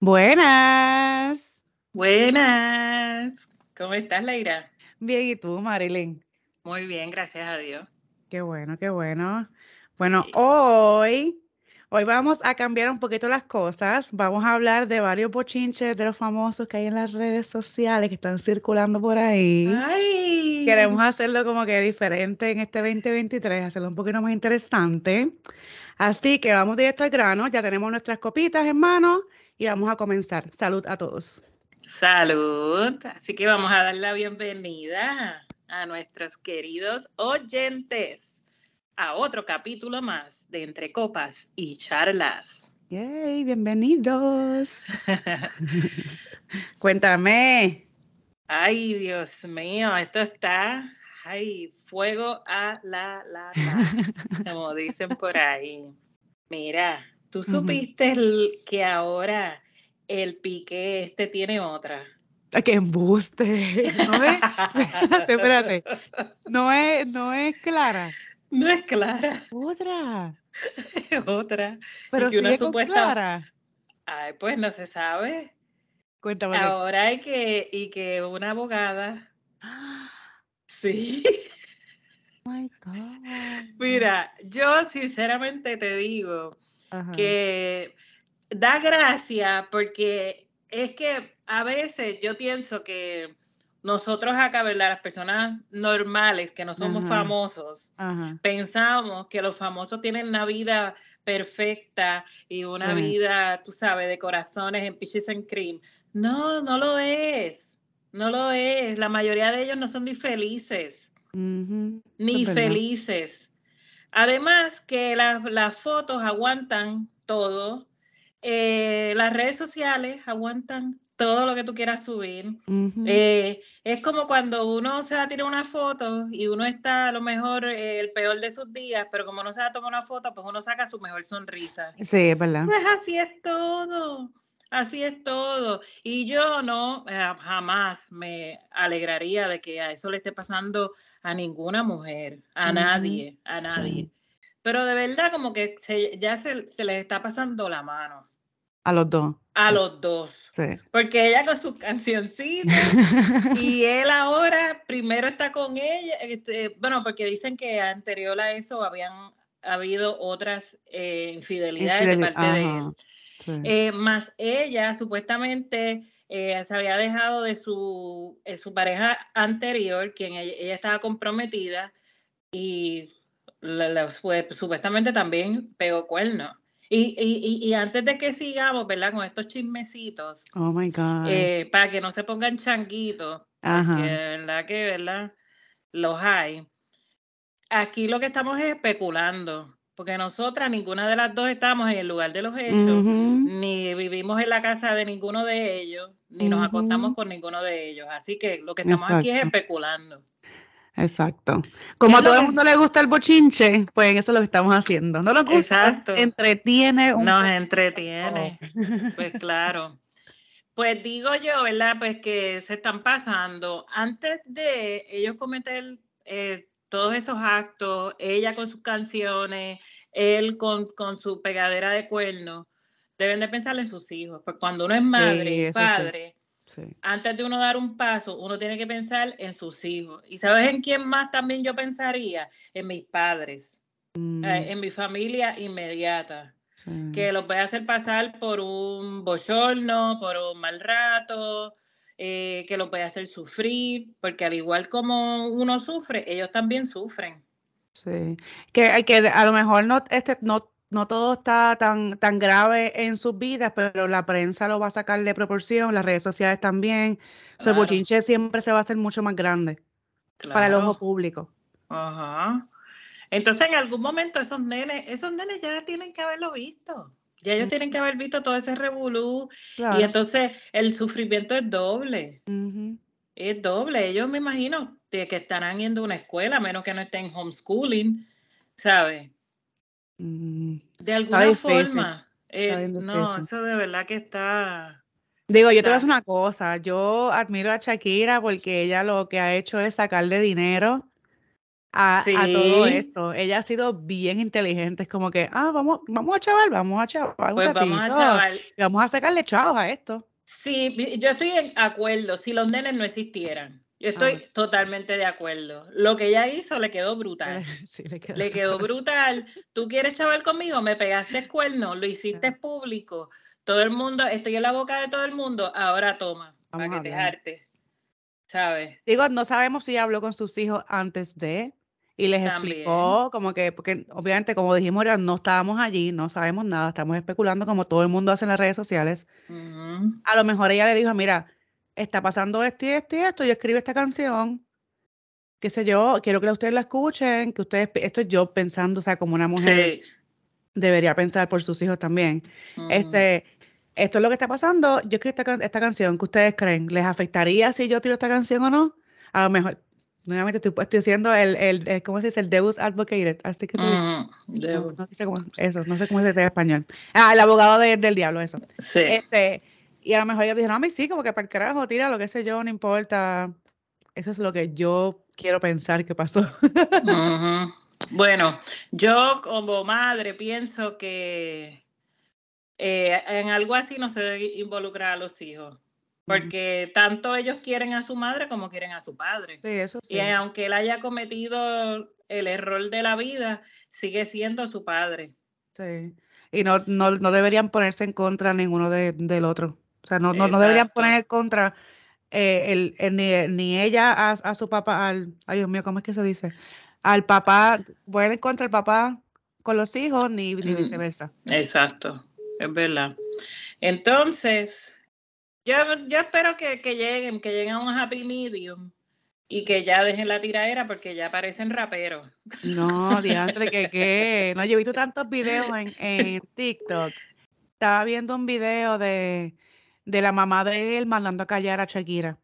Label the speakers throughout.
Speaker 1: Buenas.
Speaker 2: Buenas. ¿Cómo estás, Leira?
Speaker 1: Bien, ¿y tú, Marilyn?
Speaker 2: Muy bien, gracias a Dios.
Speaker 1: Qué bueno, qué bueno. Bueno, hoy, hoy vamos a cambiar un poquito las cosas. Vamos a hablar de varios bochinches de los famosos que hay en las redes sociales que están circulando por ahí.
Speaker 2: Ay.
Speaker 1: Queremos hacerlo como que diferente en este 2023, hacerlo un poquito más interesante. Así que vamos directo al grano. Ya tenemos nuestras copitas en mano y vamos a comenzar. Salud a todos.
Speaker 2: Salud. Así que vamos a dar la bienvenida a nuestros queridos oyentes a otro capítulo más de Entre Copas y Charlas.
Speaker 1: Yay, bienvenidos. Cuéntame.
Speaker 2: Ay, Dios mío, esto está, ay, fuego a la lata, como dicen por ahí. Mira, ¿Tú supiste el, que ahora el pique este tiene otra?
Speaker 1: ¡Qué embuste! ¿No es? espérate, espérate. No es, no es Clara.
Speaker 2: No es Clara.
Speaker 1: Otra.
Speaker 2: otra.
Speaker 1: Pero si una supuesta... Clara.
Speaker 2: Ay, pues no se sabe.
Speaker 1: Cuéntame.
Speaker 2: Ahora hay que, y que una abogada. Sí.
Speaker 1: Oh my God.
Speaker 2: Mira, yo sinceramente te digo, que da gracia porque es que a veces yo pienso que nosotros acá, ¿verdad? Las personas normales que no somos famosos, pensamos que los famosos tienen una vida perfecta y una vida, tú sabes, de corazones en Peaches and Cream. No, no lo es. No lo es. La mayoría de ellos no son ni felices. Ni felices. Además que las, fotos aguantan todo, eh, las redes sociales aguantan todo lo que tú quieras subir. Eh, es como cuando uno se va a tirar una foto y uno está a lo mejor eh, el peor de sus días, pero como no se va a tomar una foto, pues uno saca su mejor sonrisa.
Speaker 1: Sí, es verdad.
Speaker 2: Pues así es todo. Así es todo. Y yo no, jamás me alegraría de que a eso le esté pasando a ninguna mujer, a nadie, a nadie. Pero de verdad como que ya se, les está pasando la mano.
Speaker 1: A los dos.
Speaker 2: A los dos.
Speaker 1: Sí.
Speaker 2: Porque ella con sus cancioncitas y él ahora primero está con ella. Este, bueno, porque dicen que anterior a eso habían habido otras eh, infidelidades de parte de él. Eh, más ella supuestamente eh, se había dejado de su, su pareja anterior, quien ella estaba comprometida, y supuestamente también pegó cuerno. Y, y, y, antes de que sigamos, ¿verdad? Con estos chismecitos.
Speaker 1: Oh my God.
Speaker 2: Eh, para que no se pongan changuitos. Porque, ¿verdad? Que, ¿verdad? Los hay. Aquí lo que estamos es especulando. Porque nosotras, ninguna de las dos estamos en el lugar de los hechos, ni vivimos en la casa de ninguno de ellos, ni nos acostamos con ninguno de ellos. Así que lo que estamos aquí es especulando.
Speaker 1: Exacto. Como a todo el mundo le gusta el bochinche, pues eso es lo que estamos haciendo. No lo gusta, Exacto. entretiene.
Speaker 2: Un Nos entretiene. Pues claro. Pues digo yo, ¿verdad? Pues que se están pasando. Antes de ellos cometer eh, todos esos actos, ella con sus canciones, él con, con su pegadera de cuernos, deben de pensar en sus hijos. Pues cuando uno es madre, padre, antes de uno dar un paso, uno tiene que pensar en sus hijos. ¿Y sabes en quién más también yo pensaría? En mis padres, eh, mm. en mi familia inmediata. Que los voy a hacer pasar por un bochorno, por un mal rato, eh, que los voy a hacer sufrir, porque al igual como uno sufre, ellos también sufren.
Speaker 1: Sí, que, que a lo mejor no, este, no no todo está tan, tan grave en sus vidas, pero la prensa lo va a sacar de proporción, las redes sociales también. el bochinche siempre se va a hacer mucho más grande para el ojo público.
Speaker 2: Ajá. Entonces, en algún momento esos nenes, esos nenes ya tienen que haberlo visto. Ya ellos tienen que haber visto todo ese revolú. Y entonces el sufrimiento es doble. Es doble. Ellos me imagino que estarán yendo a una escuela, a menos que no estén homeschooling, ¿sabes?
Speaker 1: Mm,
Speaker 2: de alguna forma, Eh, no, eso de verdad que está...
Speaker 1: Digo, yo te voy a decir una cosa, yo admiro a Shakira porque ella lo que ha hecho es sacarle dinero a, todo esto. Ella ha sido bien inteligente, es como que, ah, vamos, vamos a chaval, vamos a chaval,
Speaker 2: pues vamos a chaval.
Speaker 1: vamos a sacarle chavos a esto.
Speaker 2: Sí, yo estoy en acuerdo, si los nenes no existieran. Yo estoy totalmente de acuerdo. Lo que ella hizo le quedó brutal. le, quedó, brutal. Tú quieres chaval conmigo, me pegaste cuerno, lo hiciste público. Todo el mundo, estoy en la boca de todo el mundo, ahora toma, para que te jarte. ¿Sabes?
Speaker 1: Digo, no sabemos si habló con sus hijos antes de y les explicó como que, porque obviamente como dijimos, no estábamos allí, no sabemos nada, estamos especulando como todo el mundo hace en las redes sociales. A lo mejor ella le dijo, mira, está pasando esto y esto y esto, yo escribo esta canción, qué sé yo, quiero que ustedes la escuchen, que ustedes, esto es yo pensando, o sea, como una mujer debería pensar por sus hijos también. Este, esto es lo que está pasando, yo escribo esta, esta canción, ¿qué ustedes creen? ¿Les afectaría si yo tiro esta canción o no? A lo mejor, nuevamente estoy, estoy haciendo el, el, ¿cómo se dice? El Deus Advocated, así que se dice. no, sé cómo, eso, no sé cómo se dice en español. Ah, el abogado del diablo, eso.
Speaker 2: Sí.
Speaker 1: Este, y a lo mejor ellos dijeron, a mí sí, como que para el carajo, tira lo que sé yo, no importa. Eso es lo que yo quiero pensar que pasó.
Speaker 2: Bueno, yo como madre pienso que eh, en algo así no se debe involucrar a los hijos. Porque tanto ellos quieren a su madre como quieren a su padre.
Speaker 1: Sí, eso sí.
Speaker 2: Y aunque él haya cometido el error de la vida, sigue siendo su padre.
Speaker 1: Sí. Y no, no, no deberían ponerse en contra ninguno del otro. O sea, no, no, no deberían poner contra eh, el, ni, ella a, su papá, al, ay Dios mío, ¿cómo es que se dice? Al papá, poner en contra el papá con los hijos, ni, ni viceversa.
Speaker 2: Exacto, es verdad. Entonces, yo, yo espero que, que, lleguen, que lleguen a un happy medium y que ya dejen la tiradera porque ya parecen raperos.
Speaker 1: No, diantre, que qué. No, yo he visto tantos videos en, en TikTok. Estaba viendo un video de de la mamá de él mandando a callar a Shakira.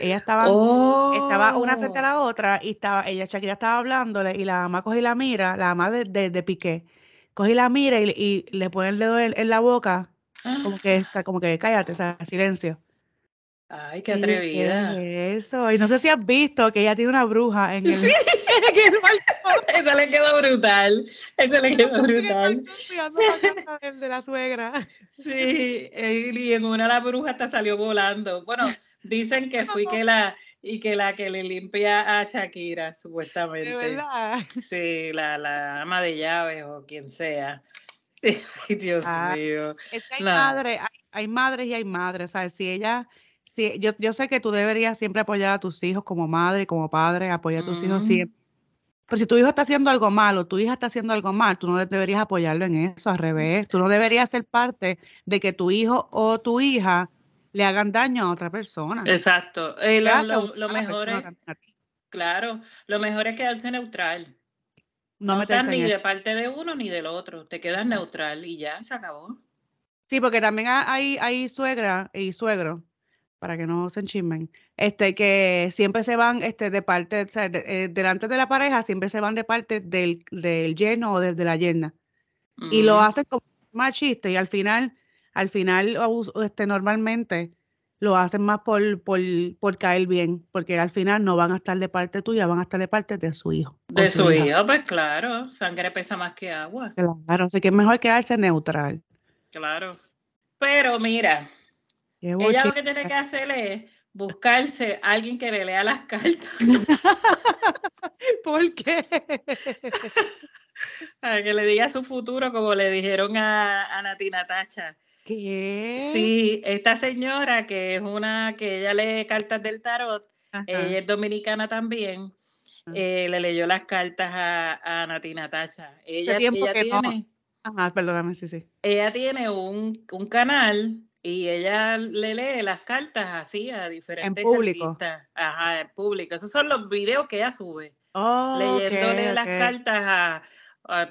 Speaker 1: Ella estaba, estaba una frente a la oh. otra y estaba, ella, Shakira estaba hablándole y la mamá coge la mira, la mamá de, de, Piqué, coge la mira y, le pone el dedo en, la boca, como que, como que cállate, o sea, silencio.
Speaker 2: Ay, qué atrevida.
Speaker 1: eso, y no sé si has visto que ella tiene una bruja en el.
Speaker 2: Sí, eso le quedó brutal. Eso le quedó brutal.
Speaker 1: de la suegra.
Speaker 2: Sí, y en una la bruja hasta salió volando. Bueno, dicen que fui que la y que la que le limpia a Shakira, supuestamente. ¿De
Speaker 1: verdad?
Speaker 2: Sí, la, la ama de llaves o quien sea. Ay, Dios ah, mío.
Speaker 1: Es que hay madres, hay, madres y hay madres. ¿sabes? Si ella sí, yo, yo sé que tú deberías siempre apoyar a tus hijos como madre y como padre, apoyar a tus hijos siempre. Pero si tu hijo está haciendo algo malo, tu hija está haciendo algo mal, tú no deberías apoyarlo en eso, al revés. Tú no deberías ser parte de que tu hijo o tu hija le hagan daño a otra persona.
Speaker 2: Exacto. Eh, lo, mejor es, claro, lo mejor es quedarse neutral. No, estás ni de parte de uno ni del otro. Te quedas neutral y ya, se acabó.
Speaker 1: Sí, porque también hay, hay suegra y suegro para que no se enchismen, este, que siempre se van este, de parte, o sea, eh, delante de la pareja, siempre se van de parte del, del yerno o de, la yerna. Y lo hacen como más chiste y al final, al final, este, normalmente lo hacen más por, por, por, caer bien, porque al final no van a estar de parte tuya, van a estar de parte de su hijo.
Speaker 2: De su, hijo, pues claro, sangre pesa más que agua.
Speaker 1: Claro, así que es mejor quedarse neutral.
Speaker 2: Claro. Pero mira, ella lo que tiene que hacer es buscarse a alguien que le lea las cartas.
Speaker 1: ¿Por qué?
Speaker 2: Para que le diga su futuro, como le dijeron a, a Nati Natacha.
Speaker 1: ¿Qué?
Speaker 2: Sí, esta señora que es una que ella lee cartas del tarot, ella es dominicana también, ah. eh, le leyó las cartas a, a Nati Natacha. Ella, ella tiene.
Speaker 1: Ajá, perdóname, sí, sí.
Speaker 2: Ella tiene un, un canal y ella le lee las cartas así a diferentes
Speaker 1: en público.
Speaker 2: Artistas. Ajá, en público. Esos son los videos que ella sube. Oh, leyéndole las cartas a,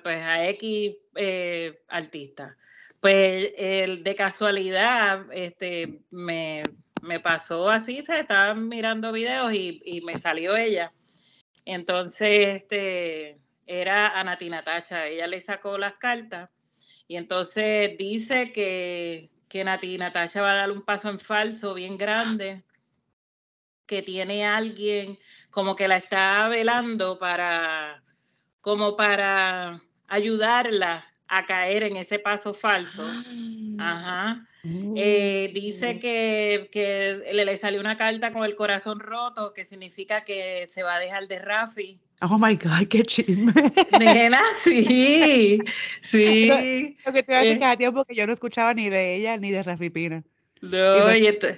Speaker 2: pues, a X eh, artistas. Pues el, de casualidad este, me, me pasó así, se estaba mirando videos y, y, me salió ella. Entonces, este, era a Nati Natacha, ella le sacó las cartas Y entonces dice que, que Nati Natasha va a dar un paso en falso bien grande, que tiene alguien como que la está velando para, como para ayudarla a caer en ese paso falso. Ajá. Eh, dice mm. que, que le, salió una carta con el corazón roto, que significa que se va a dejar de Rafi.
Speaker 1: Oh my God, qué chisme.
Speaker 2: Nena, sí, sí.
Speaker 1: Lo, que te voy a decir que tiempo que yo no escuchaba ni de ella ni de Rafi Pina.
Speaker 2: No,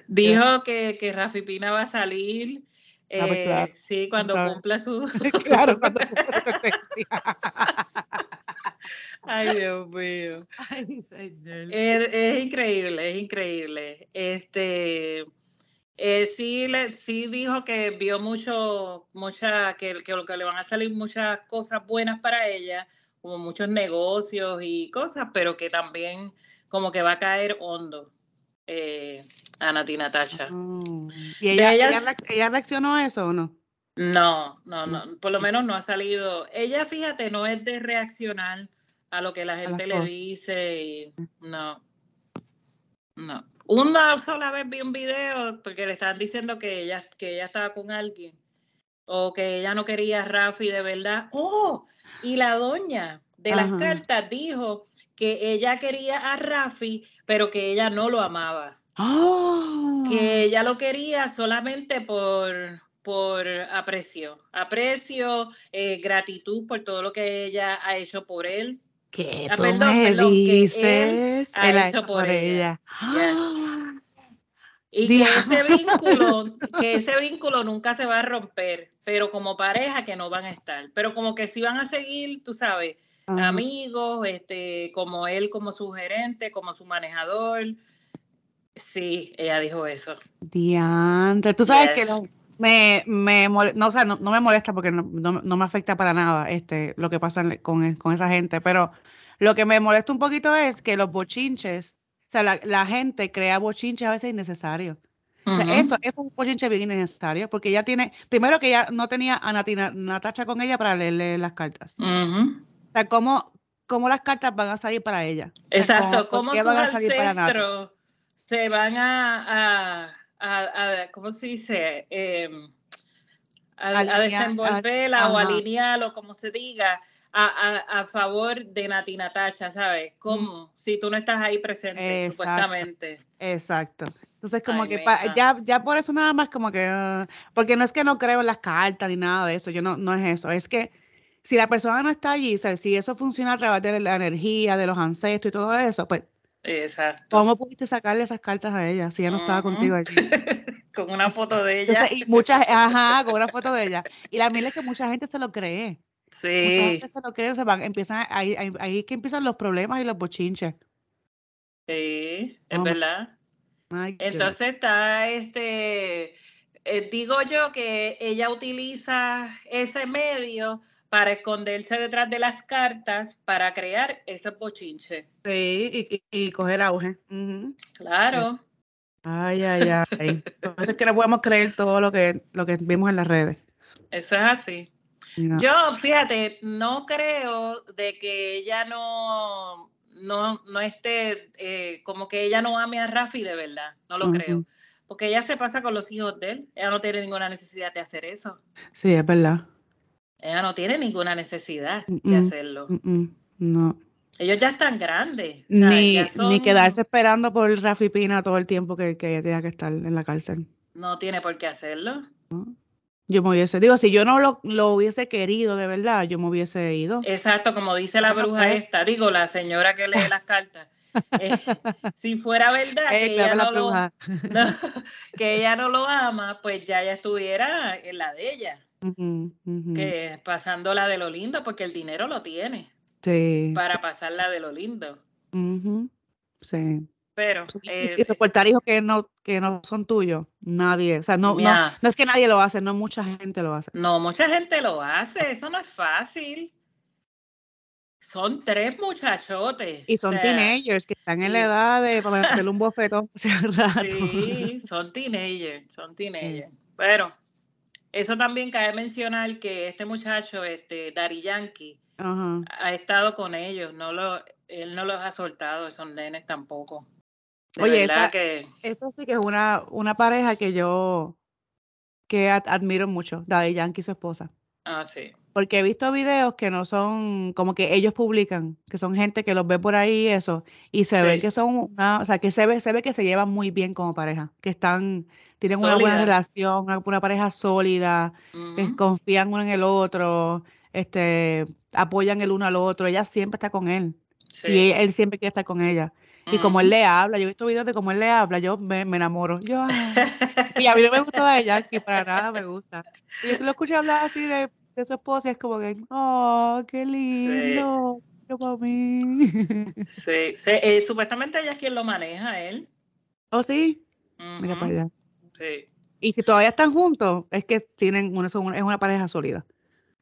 Speaker 2: dijo que, que Rafi Pina va a salir. Ah, pues eh, sí, cuando cumpla su. claro, cuando cumpla su Ay, Dios mío. es, increíble, es increíble. Este, eh, sí, le, sí dijo que vio mucho, mucha, que, que, que le van a salir muchas cosas buenas para ella, como muchos negocios y cosas, pero que también como que va a caer hondo. Eh, a Nati Natasha.
Speaker 1: Mm. ¿Y ella, ella, reaccionó a eso o no?
Speaker 2: No, no, no, por lo menos no ha salido. Ella, fíjate, no es de reaccionar a lo que la gente le dice y no, no. Una sola vez vi un video porque le estaban diciendo que ella, que ella estaba con alguien o que ella no quería a Rafi de verdad. ¡Oh! Y la doña de las cartas dijo que ella quería a Rafi, pero que ella no lo amaba. ¡Oh! Que ella lo quería solamente por, por aprecio, aprecio, eh, gratitud por todo lo que ella ha hecho por él.
Speaker 1: ¿Qué ah, tú me dices? ha hecho, por, ella.
Speaker 2: Y que ese, vínculo, que ese vínculo nunca se va a romper, pero como pareja que no van a estar, pero como que sí van a seguir, tú sabes, amigos, este, como él como su gerente, como su manejador. Sí, ella dijo eso.
Speaker 1: Diante, tú sabes que me, me no, o sea, no, me molesta porque no, no, me afecta para nada este, lo que pasa con, con, esa gente, pero lo que me molesta un poquito es que los bochinches, o sea, la, la gente crea bochinches a veces innecesarios. O sea, eso, eso, es un bochinche bien innecesario, porque ella tiene, primero que ella no tenía a Natacha con ella para leerle las cartas. O sea, ¿cómo, ¿cómo, las cartas van a salir para ella?
Speaker 2: Exacto, ¿cómo, sus van a salir para se van a a, ¿cómo se dice? Em, a, desenvolverla o alinearlo, como se diga, a, favor de Nati Natasha, ¿sabes? ¿Cómo? Si tú no estás ahí presente, supuestamente.
Speaker 1: Exacto. Entonces, como que ya, ya por eso nada más como que, ah, porque no es que no creo en las cartas ni nada de eso, yo no, no es eso, es que si la persona no está allí, si eso funciona a través de la energía, de los ancestros y todo eso, pues
Speaker 2: Exacto.
Speaker 1: ¿Cómo pudiste sacarle esas cartas a ella si ella no estaba contigo allí?
Speaker 2: con una foto de ella.
Speaker 1: y muchas, ajá, con una foto de ella. Y la mía es que mucha gente se lo cree.
Speaker 2: Sí. Mucha
Speaker 1: gente se lo cree, se van, empiezan, ahí, ahí, ahí que empiezan los problemas y los bochinches.
Speaker 2: Sí, es verdad. Entonces está este, eh, digo yo que ella utiliza ese medio para esconderse detrás de las cartas para crear ese bochinche.
Speaker 1: Sí, y, coger auge.
Speaker 2: Claro.
Speaker 1: Ay, ay, ay. Entonces es que no podemos creer todo lo que, lo que vimos en las redes.
Speaker 2: Eso es así. Yo, fíjate, no creo de que ella no, no, no esté, eh, como que ella no ame a Rafi de verdad, no lo creo. Porque ella se pasa con los hijos de él, ella no tiene ninguna necesidad de hacer eso.
Speaker 1: Sí, es verdad.
Speaker 2: Ella no tiene ninguna necesidad de hacerlo.
Speaker 1: no.
Speaker 2: Ellos ya están grandes.
Speaker 1: Ni, ni quedarse esperando por Rafi Pina todo el tiempo que, que ella tenga que estar en la cárcel.
Speaker 2: No tiene por qué hacerlo.
Speaker 1: Yo me hubiese, digo, si yo no lo, lo, hubiese querido de verdad, yo me hubiese ido.
Speaker 2: Exacto, como dice la bruja esta, digo, la señora que lee las cartas. Eh, si fuera verdad que, ella no lo, que ella no lo ama, pues ya ya estuviera en la de ella que pasándola de lo lindo, porque el dinero lo tiene.
Speaker 1: Sí.
Speaker 2: Para pasarla de lo lindo.
Speaker 1: Sí.
Speaker 2: Pero.
Speaker 1: y, eh, soportar hijos que no, que no son tuyos, nadie. O sea, no, no, no, es que nadie lo hace, no mucha gente lo hace.
Speaker 2: No, mucha gente lo hace, eso no es fácil. Son tres muchachotes.
Speaker 1: Y son teenagers que están en la edad de hacer un bofetón.
Speaker 2: Sí, son teenagers, son teenagers. Pero eso también cabe mencionar que este muchacho, este Dari Yankee, ha estado con ellos, no lo, él no los ha soltado, esos nenes tampoco.
Speaker 1: Oye, esa, que... eso sí que es una, una pareja que yo que admiro mucho, Daddy Yankee y su esposa.
Speaker 2: Ah, sí.
Speaker 1: Porque he visto videos que no son como que ellos publican, que son gente que los ve por ahí y eso, y se ve que son una, o sea, que se ve, se ve que se llevan muy bien como pareja, que están, tienen una buena relación, una, pareja sólida, que confían uno en el otro, este, apoyan el uno al otro, ella siempre está con él. Y él, siempre quiere estar con ella. Y como él le habla, yo he visto videos de cómo él le habla, yo me, enamoro. Yo, y a mí no me gusta de ella, que para nada me gusta. Y yo lo escuché hablar así de, de su esposa y es como que, oh, qué lindo. Sí. para mí.
Speaker 2: Sí, eh, supuestamente ella es quien lo maneja, él.
Speaker 1: ¿Oh, sí? Mira para allá. Sí. Y si todavía están juntos, es que tienen una, es una pareja sólida.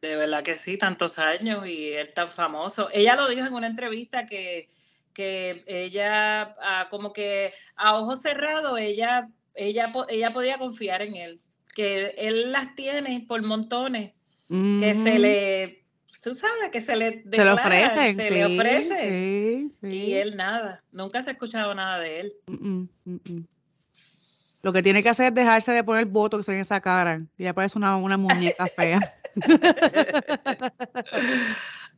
Speaker 2: De verdad que sí, tantos años y él tan famoso. Ella lo dijo en una entrevista que, que ella, ah, como que a ojos cerrados, ella, ella, ella podía confiar en él, que él las tiene por montones, que se le, tú sabes, que se le,
Speaker 1: se le ofrecen,
Speaker 2: se le ofrece. Y él nada, nunca se ha escuchado nada de él. Mm, mm,
Speaker 1: mm, lo que tiene que hacer es dejarse de poner voto que se en esa cara. Y ya parece una, una muñeca fea.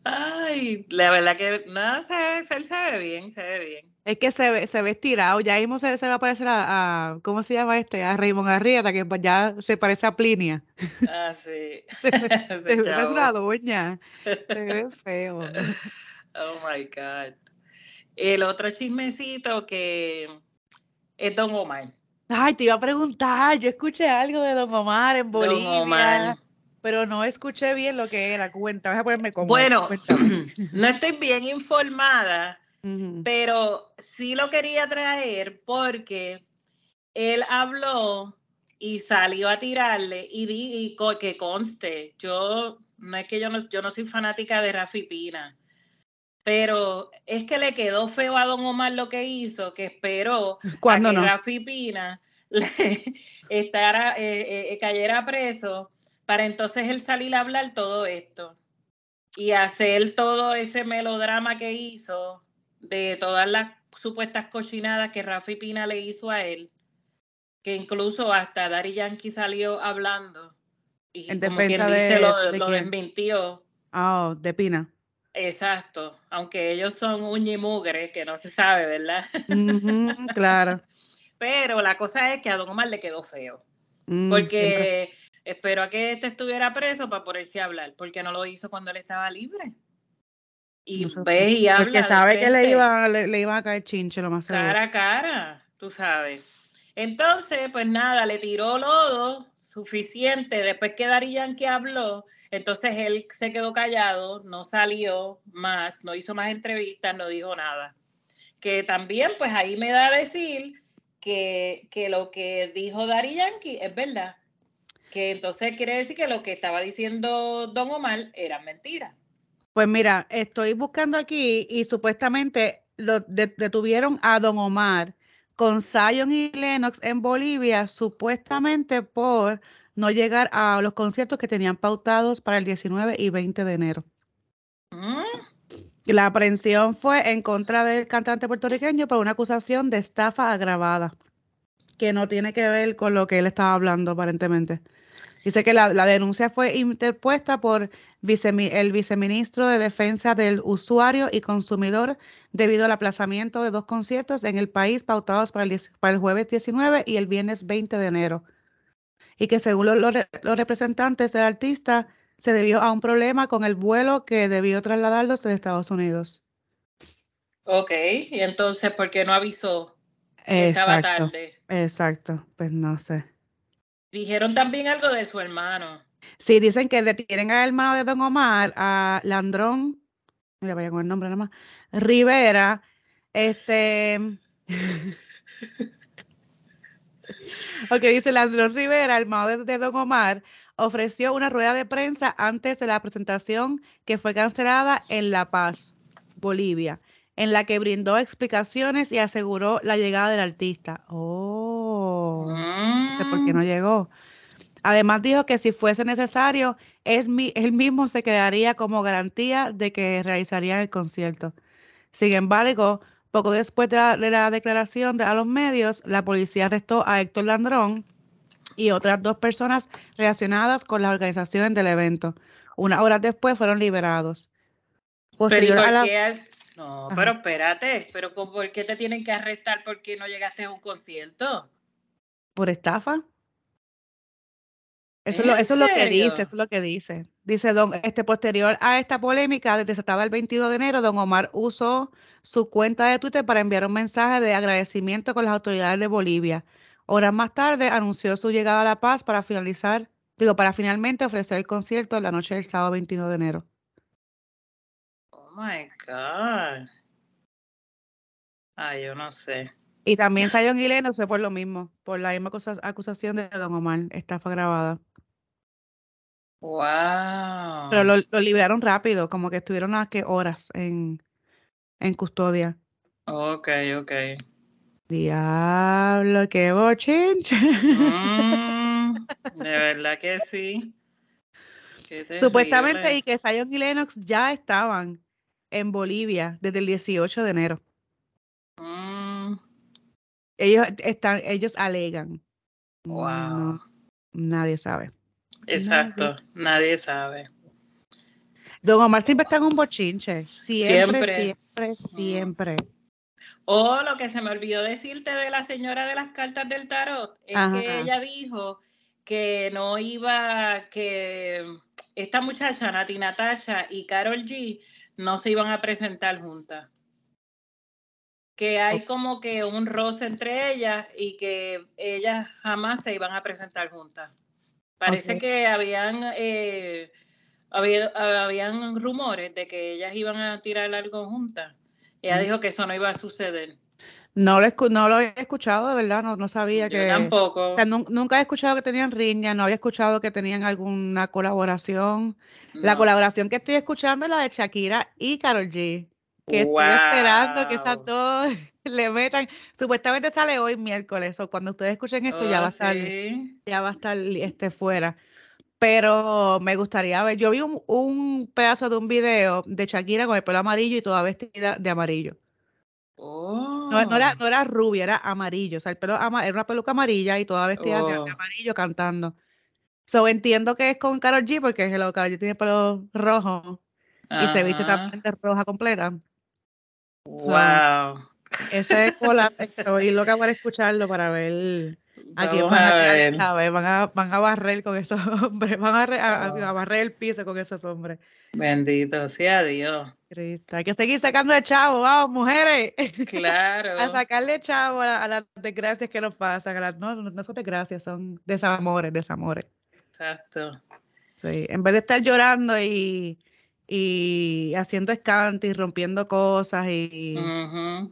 Speaker 2: Ay, la verdad que nada, se, él se ve bien, se ve bien.
Speaker 1: Es que se ve, se ve estirado, ya mismo se, se va a parecer a, ¿cómo se llama este? A Raymond Arrieta, que ya se parece a Plinia.
Speaker 2: Ah, sí.
Speaker 1: se, se ve una doña. Se ve feo.
Speaker 2: Oh my God. El otro chismecito que es Don Omar.
Speaker 1: Ay, te iba a preguntar, yo escuché algo de Don Omar en Bolivia, pero no escuché bien lo que era. Cuenta, a ponerme como.
Speaker 2: Bueno, no estoy bien informada, pero sí lo quería traer porque él habló y salió a tirarle y, di, que conste, yo no es que yo no, yo no soy fanática de Rafi Pina, pero es que le quedó feo a Don Omar lo que hizo, que esperó a que no? Rafi Pina estará, eh, eh, cayera preso para entonces él salir a hablar todo esto y hacer todo ese melodrama que hizo de todas las supuestas cochinadas que Rafi Pina le hizo a él, que incluso hasta Dari Yankee salió hablando y
Speaker 1: en defensa de,
Speaker 2: lo, lo desmintió.
Speaker 1: Ah, de Pina.
Speaker 2: Exacto, aunque ellos son uña y mugre, que no se sabe, ¿verdad?
Speaker 1: claro.
Speaker 2: Pero la cosa es que a Don Omar le quedó feo, mm, porque esperó a que este estuviera preso para poderse hablar, porque no lo hizo cuando él estaba libre. Y y habla.
Speaker 1: Porque sabe que le iba, le, iba a caer chinche lo más
Speaker 2: Cara a cara, tú sabes. Entonces, pues nada, le tiró lodo suficiente. Después que Darían que habló, entonces él se quedó callado, no salió más, no hizo más entrevistas, no dijo nada. Que también, pues ahí me da a decir que, que lo que dijo Dari Yankee es verdad. Que entonces quiere decir que lo que estaba diciendo Don Omar era mentira.
Speaker 1: Pues mira, estoy buscando aquí y supuestamente lo detuvieron a Don Omar con Zion y Lennox en Bolivia, supuestamente por no llegar a los conciertos que tenían pautados para el 19 y 20 de enero. Mm. La aprehensión fue en contra del cantante puertorriqueño por una acusación de estafa agravada, que no tiene que ver con lo que él estaba hablando aparentemente. Dice que la, denuncia fue interpuesta por el viceministro de Defensa del Usuario y Consumidor debido al aplazamiento de dos conciertos en el país pautados para el, para el jueves 19 y el viernes 20 de enero y que según los, representantes del artista se debió a un problema con el vuelo que debió trasladarlos de Estados Unidos.
Speaker 2: Ok, y entonces, ¿por qué no avisó? estaba tarde.
Speaker 1: Exacto, pues no sé.
Speaker 2: Dijeron también algo de su hermano.
Speaker 1: Sí, dicen que le tienen al hermano de Don Omar, a Landrón, mira, vaya con el nombre nada más, Rivera, este, Ok, dice Landro Rivera, el madre de Don Omar, ofreció una rueda de prensa antes de la presentación que fue cancelada en La Paz, Bolivia, en la que brindó explicaciones y aseguró la llegada del artista. Oh, no sé por qué no mm. llegó. Además dijo que si fuese necesario, él, él mismo se quedaría como garantía de que realizaría el concierto. Sin embargo, poco después de la, declaración a los medios, la policía arrestó a Héctor Landrón y otras dos personas relacionadas con la organización del evento. Unas horas después fueron liberados.
Speaker 2: pero No, pero espérate, pero ¿por qué te tienen que arrestar porque no llegaste a un concierto?
Speaker 1: ¿Por estafa? Eso, es lo, eso es lo que dice, eso es lo que dice. Dice, don, este posterior a esta polémica, desatada el 22 de enero, don Omar usó su cuenta de Twitter para enviar un mensaje de agradecimiento con las autoridades de Bolivia. Horas más tarde anunció su llegada a La Paz para finalizar, digo, para finalmente ofrecer el concierto la noche del sábado 21 de enero.
Speaker 2: Oh my God. Ay, yo no sé.
Speaker 1: Y también Sayon no fue por lo mismo, por la misma acusación de Don Omar, estafa grabada.
Speaker 2: Wow.
Speaker 1: Pero lo, lo liberaron rápido, como que estuvieron a qué horas en, en custodia.
Speaker 2: Ok, ok.
Speaker 1: Diablo, qué bochinche.
Speaker 2: Mm, de verdad que sí.
Speaker 1: Supuestamente y que Zion y Lennox ya estaban en Bolivia desde el 18 de enero. Ellos están, ellos alegan.
Speaker 2: Wow.
Speaker 1: nadie sabe.
Speaker 2: Exacto, nadie. sabe.
Speaker 1: Don Omar siempre está en un bochinche. Siempre, siempre, siempre.
Speaker 2: Oh, lo que se me olvidó decirte de la señora de las cartas del tarot es que ella dijo que no iba, que esta muchacha, Nati Natacha y Carol G, no se iban a presentar juntas que hay como que un roce entre ellas y que ellas jamás se iban a presentar juntas. Parece que habían, eh, habían rumores de que ellas iban a tirar algo juntas. Ella dijo que eso no iba a suceder.
Speaker 1: No lo, no lo he escuchado, de verdad, no, no sabía que...
Speaker 2: tampoco.
Speaker 1: nunca he escuchado que tenían riña, no había escuchado que tenían alguna colaboración. La colaboración que estoy escuchando es la de Shakira y Carol G que estoy esperando que esas dos le metan. Supuestamente sale hoy miércoles, o cuando ustedes escuchen esto ya va a oh, estar, ya va a estar este fuera. Pero me gustaría ver, yo vi un, pedazo de un video de Shakira con el pelo amarillo y toda vestida de amarillo. No, no, era, oh. no era rubia, era amarillo. O sea, el pelo era una peluca amarilla y toda vestida de, oh. amarillo cantando. So entiendo que es con Karol G porque el Karol G tiene el pelo rojo y se viste también de roja completa.
Speaker 2: Wow.
Speaker 1: ese es cola, estoy loca para escucharlo para ver a quién van a, ver. Van, a, van a barrer con esos hombres, van a, barrer el piso con esos hombres.
Speaker 2: Bendito sea Dios.
Speaker 1: Cristo. Hay que seguir sacando de chavo, vamos, mujeres.
Speaker 2: Claro.
Speaker 1: a sacarle chavo a, las desgracias que nos pasan. no, no son desgracias, son desamores, desamores.
Speaker 2: Exacto.
Speaker 1: Sí, en vez de estar llorando y, y haciendo escante y rompiendo cosas y,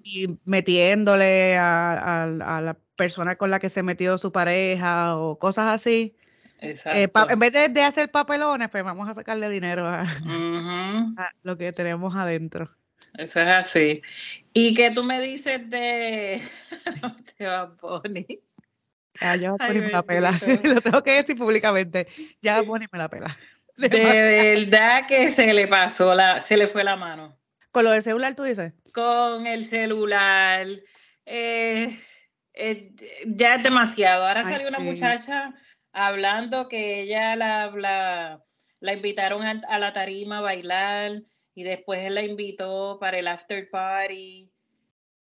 Speaker 1: y metiéndole a, a, la persona con la que se metió su pareja o cosas así. Eh, en vez de, hacer papelones, pues vamos a sacarle dinero a, lo que tenemos adentro.
Speaker 2: Eso es así. ¿Y qué tú me dices de, de Bad
Speaker 1: Ah, ya me la pela. lo tengo que decir públicamente. Ya Bunny me la pela.
Speaker 2: De verdad que se le pasó la, se le fue la mano.
Speaker 1: ¿Con lo del celular tú dices?
Speaker 2: Con el celular. Eh, eh, ya es demasiado. Ahora salió una muchacha hablando que ella la, la, invitaron a, la tarima a bailar y después él la invitó para el after party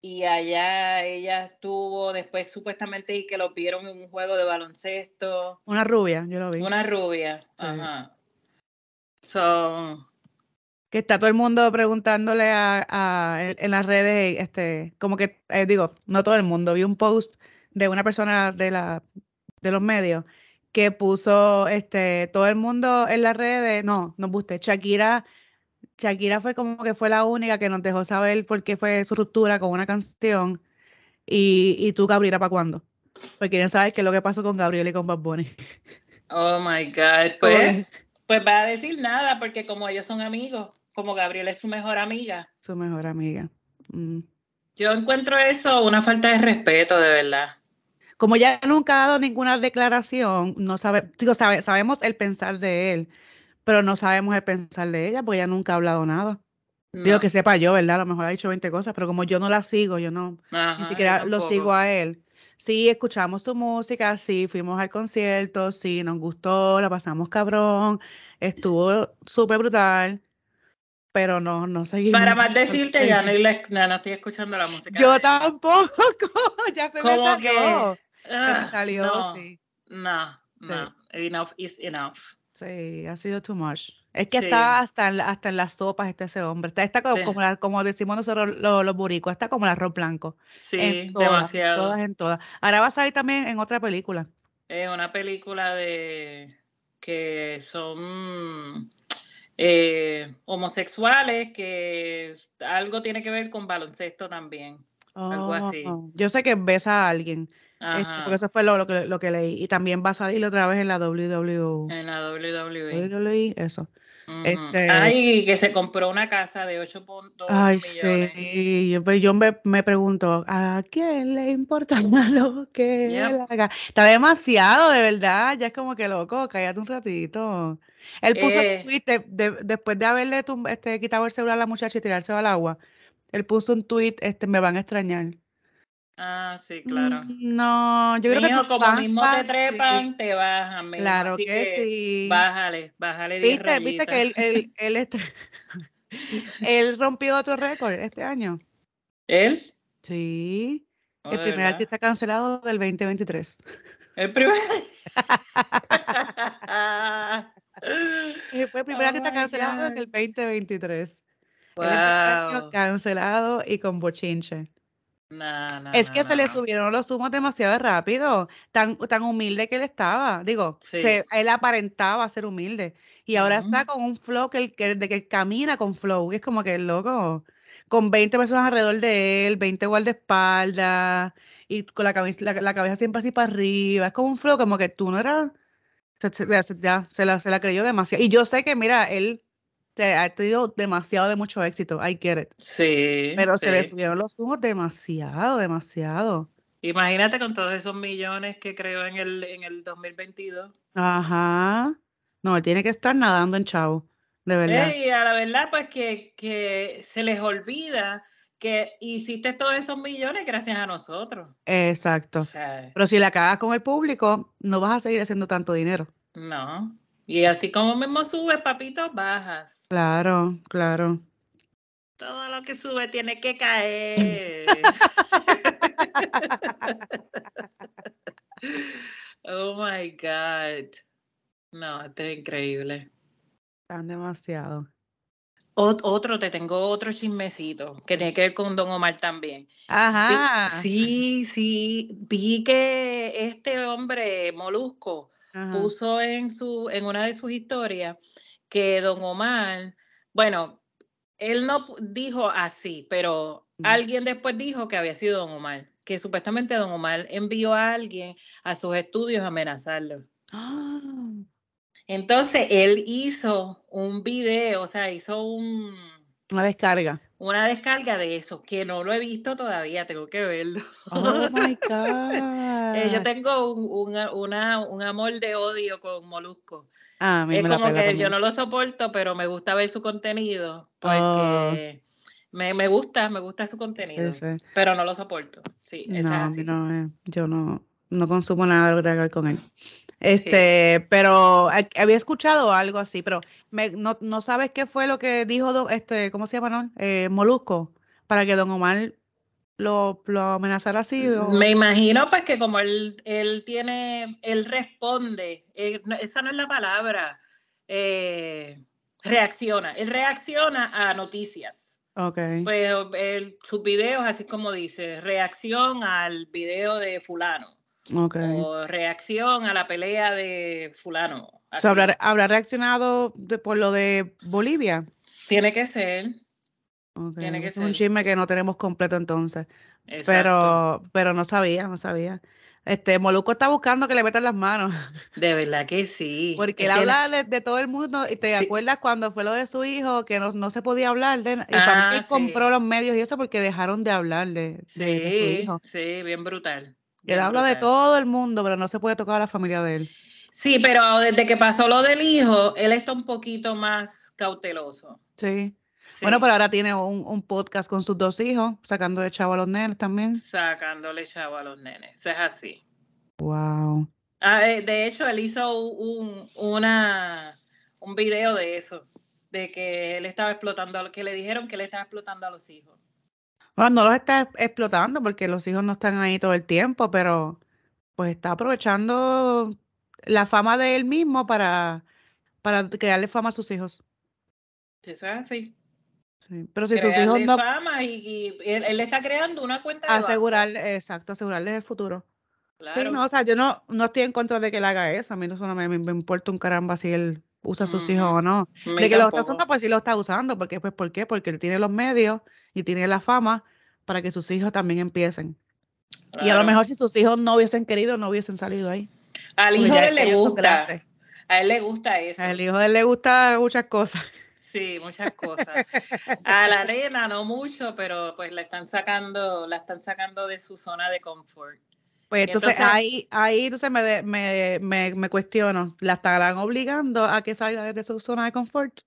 Speaker 2: y allá ella estuvo después supuestamente y que lo vieron en un juego de baloncesto.
Speaker 1: Una rubia, yo lo vi.
Speaker 2: Una rubia, ajá. So,
Speaker 1: que está todo el mundo preguntándole a, en las redes, este, como que, eh, digo, no todo el mundo, vi un post de una persona de, la, de los medios que puso, este, todo el mundo en las redes, no, no guste, Shakira, Shakira fue como que fue la única que nos dejó saber por qué fue su ruptura con una canción y, y tú, Gabriela, ¿para cuándo? Porque quieren saber qué es lo que pasó con Gabriel y con Bad Bunny.
Speaker 2: Oh my God, pues pues va a decir nada, porque como ellos son amigos, como Gabriel es su mejor amiga.
Speaker 1: Su mejor amiga. Mm.
Speaker 2: Yo encuentro eso una falta de respeto, de verdad.
Speaker 1: Como ya nunca ha dado ninguna declaración, no sabe, digo, sabe, sabemos el pensar de él, pero no sabemos el pensar de ella, porque ella nunca ha hablado nada. Digo que sepa yo, ¿verdad? A lo mejor ha dicho 20 cosas, pero como yo no la sigo, yo no, ni siquiera lo sigo a él. Sí, escuchamos su música, sí, fuimos al concierto, sí, nos gustó, la pasamos cabrón, estuvo súper brutal, pero no, no seguimos.
Speaker 2: Para más decirte, ya no, no, estoy escuchando la música.
Speaker 1: Yo tampoco, ya se me salió. se me
Speaker 2: ah, salió, no, sí. No, no, enough is enough.
Speaker 1: Sí, ha sido too much. Es que está hasta en, hasta en las sopas este ese hombre. Está, está como, como, decimos nosotros los, los buricos, está como el arroz blanco.
Speaker 2: Sí, demasiado.
Speaker 1: Todas en todas. Ahora va a salir también en otra película.
Speaker 2: Es una película de que son eh, homosexuales que algo tiene que ver con baloncesto también. Algo así.
Speaker 1: Oh, yo sé que besa a alguien. Este, porque eso fue lo, que, lo que leí. Y también va a salir otra vez en la WWE.
Speaker 2: En la WWE. WWE,
Speaker 1: eso.
Speaker 2: este, Ay, que se compró una casa de 8.2 Ay, millones.
Speaker 1: sí. Yo, pues, yo me, me, pregunto, ¿a quién le importa lo que él haga? Está demasiado, de verdad. Ya es como que loco, cállate un ratito. Él puso eh, un tweet después de haberle este, quitado el celular a la muchacha y tirarse al agua. Él puso un tweet, este, me van a extrañar.
Speaker 2: Ah, sí, claro.
Speaker 1: No, yo creo que
Speaker 2: como mismo te trepan, te bajan.
Speaker 1: Claro que, sí.
Speaker 2: Bájale, bájale.
Speaker 1: ¿Viste, viste que él, él, él, este, él rompió otro récord este año.
Speaker 2: ¿Él?
Speaker 1: Sí. Oh, el primer artista cancelado del 2023.
Speaker 2: El primer.
Speaker 1: fue el primer artista cancelado en el 2023. Wow. cancelado y con bochinche es que se le subieron los humos demasiado rápido, tan, tan humilde que él estaba. Digo, él aparentaba ser humilde y ahora está con un flow que, que, de que camina con flow. Y es como que el loco, con 20 personas alrededor de él, 20 guardaespaldas y con la cabeza, la, cabeza siempre así para arriba. Es como un flow, como que tú no eras. ya, se la, se la creyó demasiado. Y yo sé que, mira, él ha tenido demasiado de mucho éxito, I get it.
Speaker 2: Sí.
Speaker 1: Pero se le subieron los humos demasiado, demasiado.
Speaker 2: Imagínate con todos esos millones que creó en el, en el 2022.
Speaker 1: Ajá. No, él tiene que estar nadando en chavo, de verdad.
Speaker 2: Y a la verdad, pues que, que se les olvida que hiciste todos esos millones gracias a nosotros.
Speaker 1: Exacto. Pero si la cagas con el público, no vas a seguir haciendo tanto dinero.
Speaker 2: No. Y así como mismo sube, papito, bajas.
Speaker 1: Claro, claro.
Speaker 2: Todo lo que sube tiene que caer. oh my God. No, esto es increíble.
Speaker 1: Tan demasiado.
Speaker 2: otro, te tengo otro chismecito que tiene que ver con Don Omar también.
Speaker 1: Ajá.
Speaker 2: sí, sí. Vi que este hombre, Molusco, puso en, su, en una de sus historias que don Omar, bueno, él no dijo así, pero alguien después dijo que había sido don Omar, que supuestamente don Omar envió a alguien a sus estudios a amenazarlo. ¡Ah! Entonces él hizo un video, o sea, hizo un...
Speaker 1: Una descarga.
Speaker 2: Una descarga de eso, que no lo he visto todavía, tengo que verlo.
Speaker 1: Oh my God.
Speaker 2: Eh, yo tengo un, una, un amor de odio con Molusco.
Speaker 1: Ah,
Speaker 2: es como que yo no lo soporto, pero me gusta ver su contenido porque oh. me, me, gusta, me gusta su contenido, pero no lo soporto. Sí,
Speaker 1: no, no, eh, yo no, no consumo nada de ver con él. Este, pero había escuchado algo así, pero me, no, no, sabes qué fue lo que dijo, este, ¿cómo se llama, no? Eh, Molusco, para que Don Omar lo, lo amenazara así.
Speaker 2: Me imagino pues que como él, él tiene, él responde, eh, esa no es la palabra, eh, reacciona, él reacciona a noticias.
Speaker 1: Ok.
Speaker 2: Pues sus videos, así como dice, reacción al video de fulano o reacción a la pelea de fulano.
Speaker 1: ¿habrá, reaccionado por lo de Bolivia?
Speaker 2: Tiene que ser.
Speaker 1: Tiene que es un chisme que no tenemos completo entonces. Pero, pero no sabía, no sabía. Este, Moluco está buscando que le metan las manos.
Speaker 2: De verdad que sí.
Speaker 1: Porque él habla de, todo el mundo. ¿Y te acuerdas cuando fue lo de su hijo que no, se podía hablar? De, y para él ah, compró los medios y eso porque dejaron de hablar de, su hijo.
Speaker 2: Sí, bien brutal.
Speaker 1: Él habla de todo el mundo, pero no se puede tocar a la familia de él.
Speaker 2: Sí, pero desde que pasó lo del hijo, él está un poquito más cauteloso.
Speaker 1: Sí. Bueno, pero ahora tiene un, podcast con sus dos hijos, sacando de chavo a los nenes también.
Speaker 2: Sacándole chavo a los nenes, eso es así.
Speaker 1: Wow.
Speaker 2: Ah, eh, de hecho, él hizo un, una, un video de eso, de que él estaba explotando, que le dijeron que él estaba explotando a los hijos.
Speaker 1: Bueno, no los está explotando porque los hijos no están ahí todo el tiempo, pero pues está aprovechando la fama de él mismo para, para crearle fama a sus hijos.
Speaker 2: Eso es así.
Speaker 1: Pero si sus hijos no.
Speaker 2: fama y, él, le está creando una cuenta de
Speaker 1: asegurar, exacto, asegurarles el futuro. Sí, no, o sea, yo no, no estoy en contra de que él haga eso. A mí no me, me, importa un caramba si él usa a sus hijos o no. De que lo está usando, pues sí lo está usando. Porque, pues, ¿Por qué? Porque él tiene los medios y tiene la fama para que sus hijos también empiecen. Y a lo mejor si sus hijos no hubiesen querido, no hubiesen salido ahí.
Speaker 2: Al hijo de él le gusta. A él le gusta eso.
Speaker 1: Al hijo de él le gusta muchas cosas.
Speaker 2: Sí, muchas cosas. A la nena no mucho, pero pues la están sacando, la están sacando de su zona de confort.
Speaker 1: Pues entonces, ahí, ahí entonces me, me, me, me, cuestiono, ¿la estarán obligando a que salga de su zona de confort?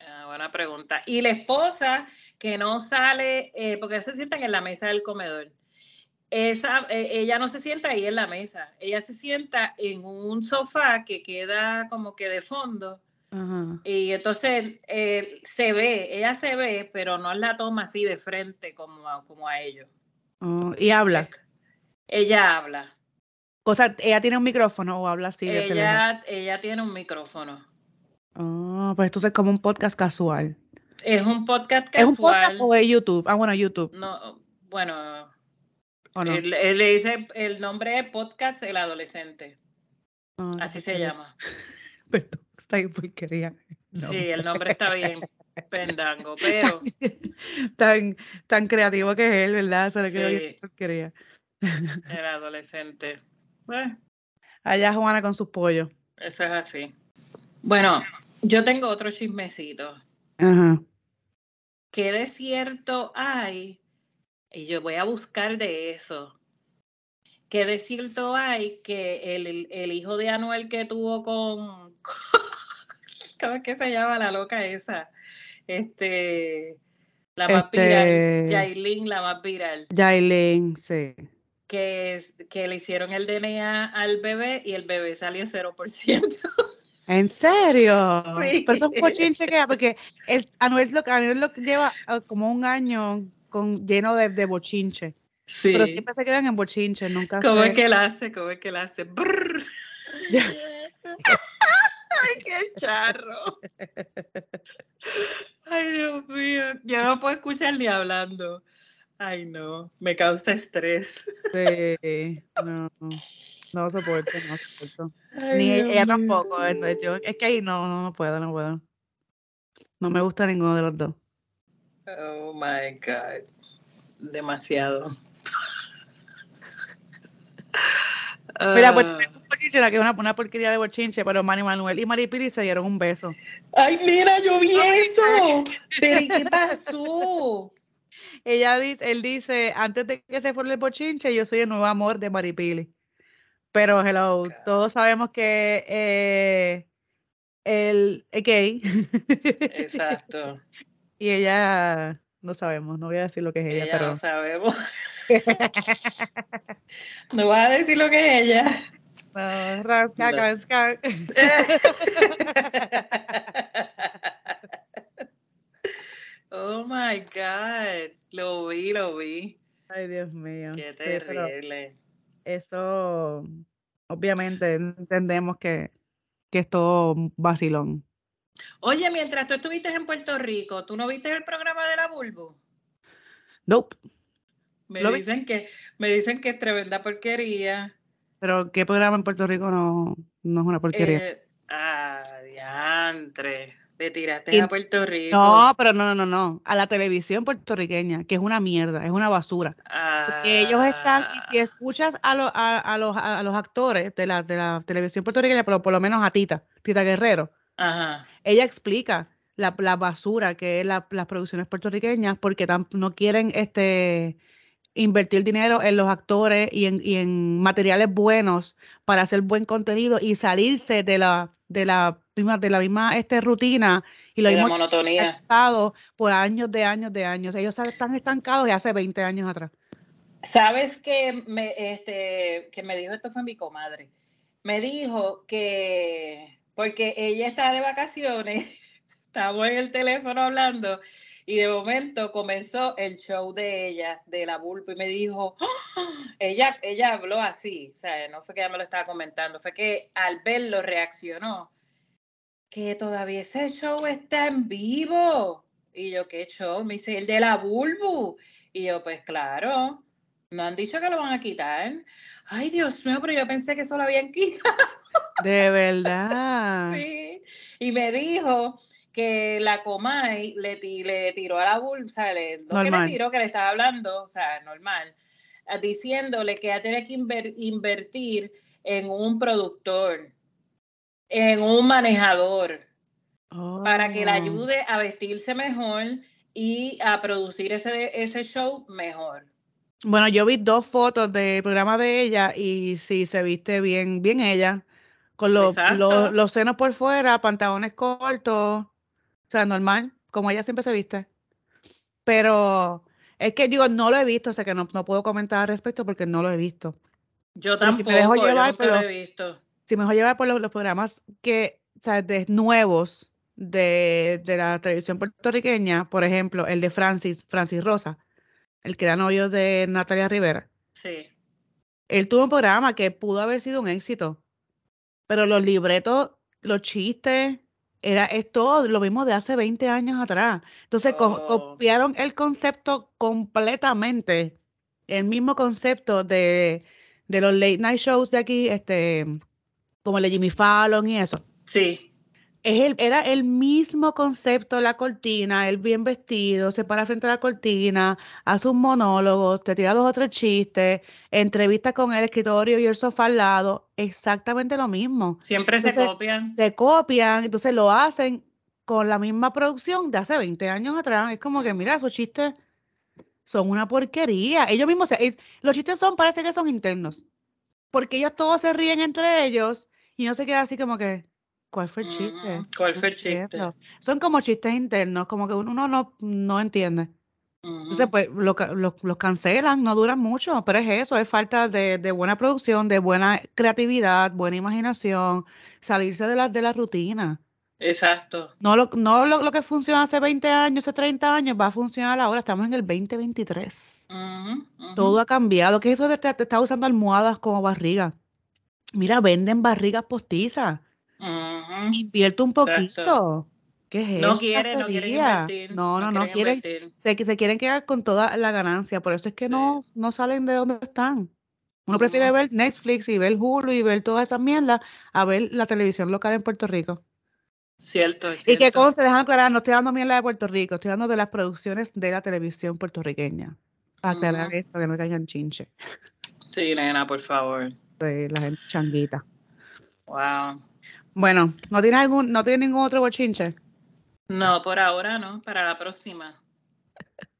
Speaker 2: Ah, buena pregunta. Y la esposa que no sale, eh, porque se sientan en la mesa del comedor. Esa, eh, ella no se sienta ahí en la mesa, ella se sienta en un sofá que queda como que de fondo y entonces eh, se ve, ella se ve, pero no la toma así de frente como a, como a ellos.
Speaker 1: Oh, ¿Y habla?
Speaker 2: Ella habla.
Speaker 1: Cosa, ¿Ella tiene un micrófono o habla así de
Speaker 2: ella, ella tiene un micrófono.
Speaker 1: Oh, pues entonces es como un podcast casual.
Speaker 2: Es un podcast casual. ¿Es un podcast
Speaker 1: o es YouTube? Ah, bueno, YouTube.
Speaker 2: No, bueno. Él, le dice, el nombre es Podcast El Adolescente. Ah, así se llama.
Speaker 1: Perdón, está bien porquería.
Speaker 2: Sí, el nombre está bien pendango, pero...
Speaker 1: tan, tan creativo que es él, ¿verdad? Se le sí. porquería.
Speaker 2: El adolescente. Bueno.
Speaker 1: Allá Juana con sus pollos.
Speaker 2: Eso es así. Bueno, yo tengo otro chismecito.
Speaker 1: Ajá.
Speaker 2: ¿Qué desierto hay? Y yo voy a buscar de eso. ¿Qué desierto hay que el, el hijo de Anuel que tuvo con, ¿Cómo es que se llama la loca esa? Este, la más este... viral, Yailin, la más viral.
Speaker 1: Yailin, sí.
Speaker 2: Que, que le hicieron el DNA al bebé y el bebé salió 0%.
Speaker 1: ¿En serio? Sí. Pero eso es cochinche que porque el, Anuel, lo, Anuel lo lleva ah, como un año con, lleno de, de bochinche. Sí. Pero siempre se quedan en bochinche, nunca
Speaker 2: ¿Cómo es que él hace? ¿Cómo es que él hace? Ay, qué charro. Ay, Dios mío. Yo no puedo escuchar ni hablando. Ay, no. Me causa estrés.
Speaker 1: Sí, no. No soporto, no soporto. ni ella tampoco. Yo, es que ahí no, no, no puedo, no puedo. No me gusta ninguno de los dos.
Speaker 2: Oh my God. Demasiado.
Speaker 1: Mira, pues ah. bochinche, que es una, una, porquería de bochinche, pero Manny Manuel y Maripili se dieron un beso.
Speaker 2: Ay, mira, yo vi eso. Pero ¿qué pasó?
Speaker 1: Ella dice, él dice, antes de que se forme el bochinche, yo soy el nuevo amor de Maripili. Pero hello, todos sabemos que eh, él es gay.
Speaker 2: Exacto.
Speaker 1: y ella no sabemos, no voy a decir lo que es ella,
Speaker 2: ella
Speaker 1: pero
Speaker 2: no sabemos. no vas a decir lo que es ella.
Speaker 1: No, rasca, no.
Speaker 2: Oh my God. Lo vi, lo vi.
Speaker 1: Ay, Dios mío.
Speaker 2: Qué terrible.
Speaker 1: eso, obviamente, entendemos que, que es todo vacilón.
Speaker 2: Oye, mientras tú estuviste en Puerto Rico, ¿tú no viste el programa de la Bulbo?
Speaker 1: Nope.
Speaker 2: Me dicen que, me dicen que es tremenda porquería.
Speaker 1: Pero ¿qué programa en Puerto Rico no, no es una porquería?
Speaker 2: Eh, ah, diantre. De tiraste a Puerto Rico.
Speaker 1: No, pero no, no, no, A la televisión puertorriqueña, que es una mierda, es una basura. Porque ellos están, y si ah. escuchas a, a, los, a, los actores de la, de la televisión puertorriqueña, pero por lo menos a Tita, Tita Guerrero, ella explica la, la basura que es la, las producciones puertorriqueñas porque no quieren este invertir dinero en los actores y en, y en materiales buenos para hacer buen contenido y salirse de la, de la misma, de la misma este, rutina y lo
Speaker 2: mismo monotonía.
Speaker 1: por años de años de años. Ellos están estancados de hace 20 años atrás.
Speaker 2: ¿Sabes que me, este, que me dijo esto fue mi comadre? Me dijo que, porque ella estaba de vacaciones, estábamos en el teléfono hablando y de momento comenzó el show de ella, de la Bulbo, y me dijo, ¡Ah!". ella, ella habló así, o sea, no fue que ella me lo estaba comentando, fue que al verlo reaccionó, que todavía ese show está en vivo. Y yo, ¿qué show? Me dice, el de la Bulbu. Y yo, pues claro, no han dicho que lo van a quitar. Ay, Dios mío, pero yo pensé que eso lo habían quitado.
Speaker 1: De verdad.
Speaker 2: sí. Y me dijo que la Comay le, le tiró a la bolsa, le, no que le tiró, que le estaba hablando, o sea, normal, diciéndole que ya tiene que invertir en un productor, en un manejador, para que le oh. ayude a vestirse mejor y a producir ese, ese show mejor.
Speaker 1: Bueno, yo vi dos fotos del programa de ella y sí, se viste bien, bien ella, con los, los, senos por fuera, pantalones cortos, o sea, normal, como ella siempre se viste. Pero es que digo, no lo he visto, o sea que no, no puedo comentar al respecto porque no lo he visto.
Speaker 2: Yo tampoco, si me llevar, lo he visto.
Speaker 1: Si me dejo llevar por los, programas que, o sea, de nuevos de, de la televisión puertorriqueña, por ejemplo, el de Francis, Francis Rosa el que era novio de Natalia Rivera.
Speaker 2: Sí.
Speaker 1: Él tuvo un programa que pudo haber sido un éxito, pero los libretos, los chistes, era, es todo lo mismo de hace 20 años atrás. Entonces oh. copiaron el concepto completamente, el mismo concepto de, de los late night shows de aquí, este, como el de Jimmy Fallon y eso.
Speaker 2: Sí
Speaker 1: era el mismo concepto la cortina, él bien vestido, se para frente a la cortina, hace un monólogo, te tira dos o tres chistes, entrevista con el escritorio y el sofá al lado, exactamente lo mismo.
Speaker 2: Siempre se copian.
Speaker 1: Se copian, entonces lo hacen con la misma producción de hace 20 años atrás. Es como que, mira, esos chistes son una porquería. Ellos mismos, los chistes son, parece que son internos, porque ellos todos se ríen entre ellos y no se queda así como que... ¿Cuál fue el chiste?
Speaker 2: Mm, ¿Cuál fue el chiste?
Speaker 1: Son como chistes internos, como que uno no, no entiende. Entonces, pues los cancelan, no duran mucho, pero es eso, es falta de, buena producción, de buena creatividad, buena imaginación, salirse de la, de la rutina.
Speaker 2: Exacto.
Speaker 1: No, lo, no lo, que funciona hace 20 años, hace 30 años, va a funcionar ahora, estamos en el 2023. Todo ha cambiado. ¿Qué es eso de te, te está usando almohadas como barriga? Mira, venden barrigas postizas. Invierto un poquito. ¿Qué es
Speaker 2: no quiere, no quiere invertir.
Speaker 1: No, no, no, quieren, se, se, quieren quedar con toda la ganancia, por eso es que no, no salen de donde están. Uno prefiere ver Netflix y ver Hulu y ver todas esas mierdas a ver la televisión local en Puerto Rico.
Speaker 2: Cierto,
Speaker 1: Y que como se dejan aclarar, no estoy dando mierda de Puerto Rico, estoy hablando de las producciones de la televisión puertorriqueña. Para aclarar esto, que no caigan chinche.
Speaker 2: Sí, nena, por favor.
Speaker 1: Sí, la gente changuita.
Speaker 2: Wow.
Speaker 1: Bueno, ¿no tiene algún, no tiene ningún otro bochinche?
Speaker 2: No, por ahora no, para la próxima.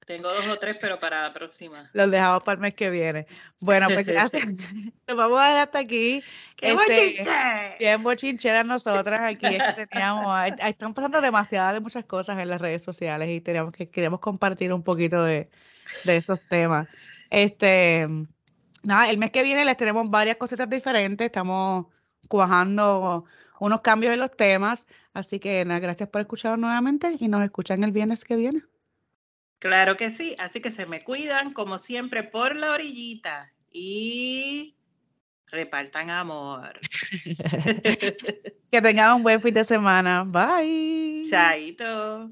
Speaker 2: Tengo dos o tres, pero para la próxima.
Speaker 1: Los dejamos para el mes que viene. Bueno, pues gracias. Nos vamos a dar hasta aquí.
Speaker 2: ¡Qué este, bochinche!
Speaker 1: Bien bochincheras nosotras aquí. teníamos, están pasando demasiadas de muchas cosas en las redes sociales y que queremos compartir un poquito de, de esos temas. Este, nada, el mes que viene les tenemos varias cositas diferentes. Estamos cuajando unos cambios en los temas. Así que nada, gracias por escucharnos nuevamente y nos escuchan el viernes que viene.
Speaker 2: Claro que sí, así que se me cuidan como siempre por la orillita y repartan amor.
Speaker 1: que tengan un buen fin de semana. Bye.
Speaker 2: Chaito.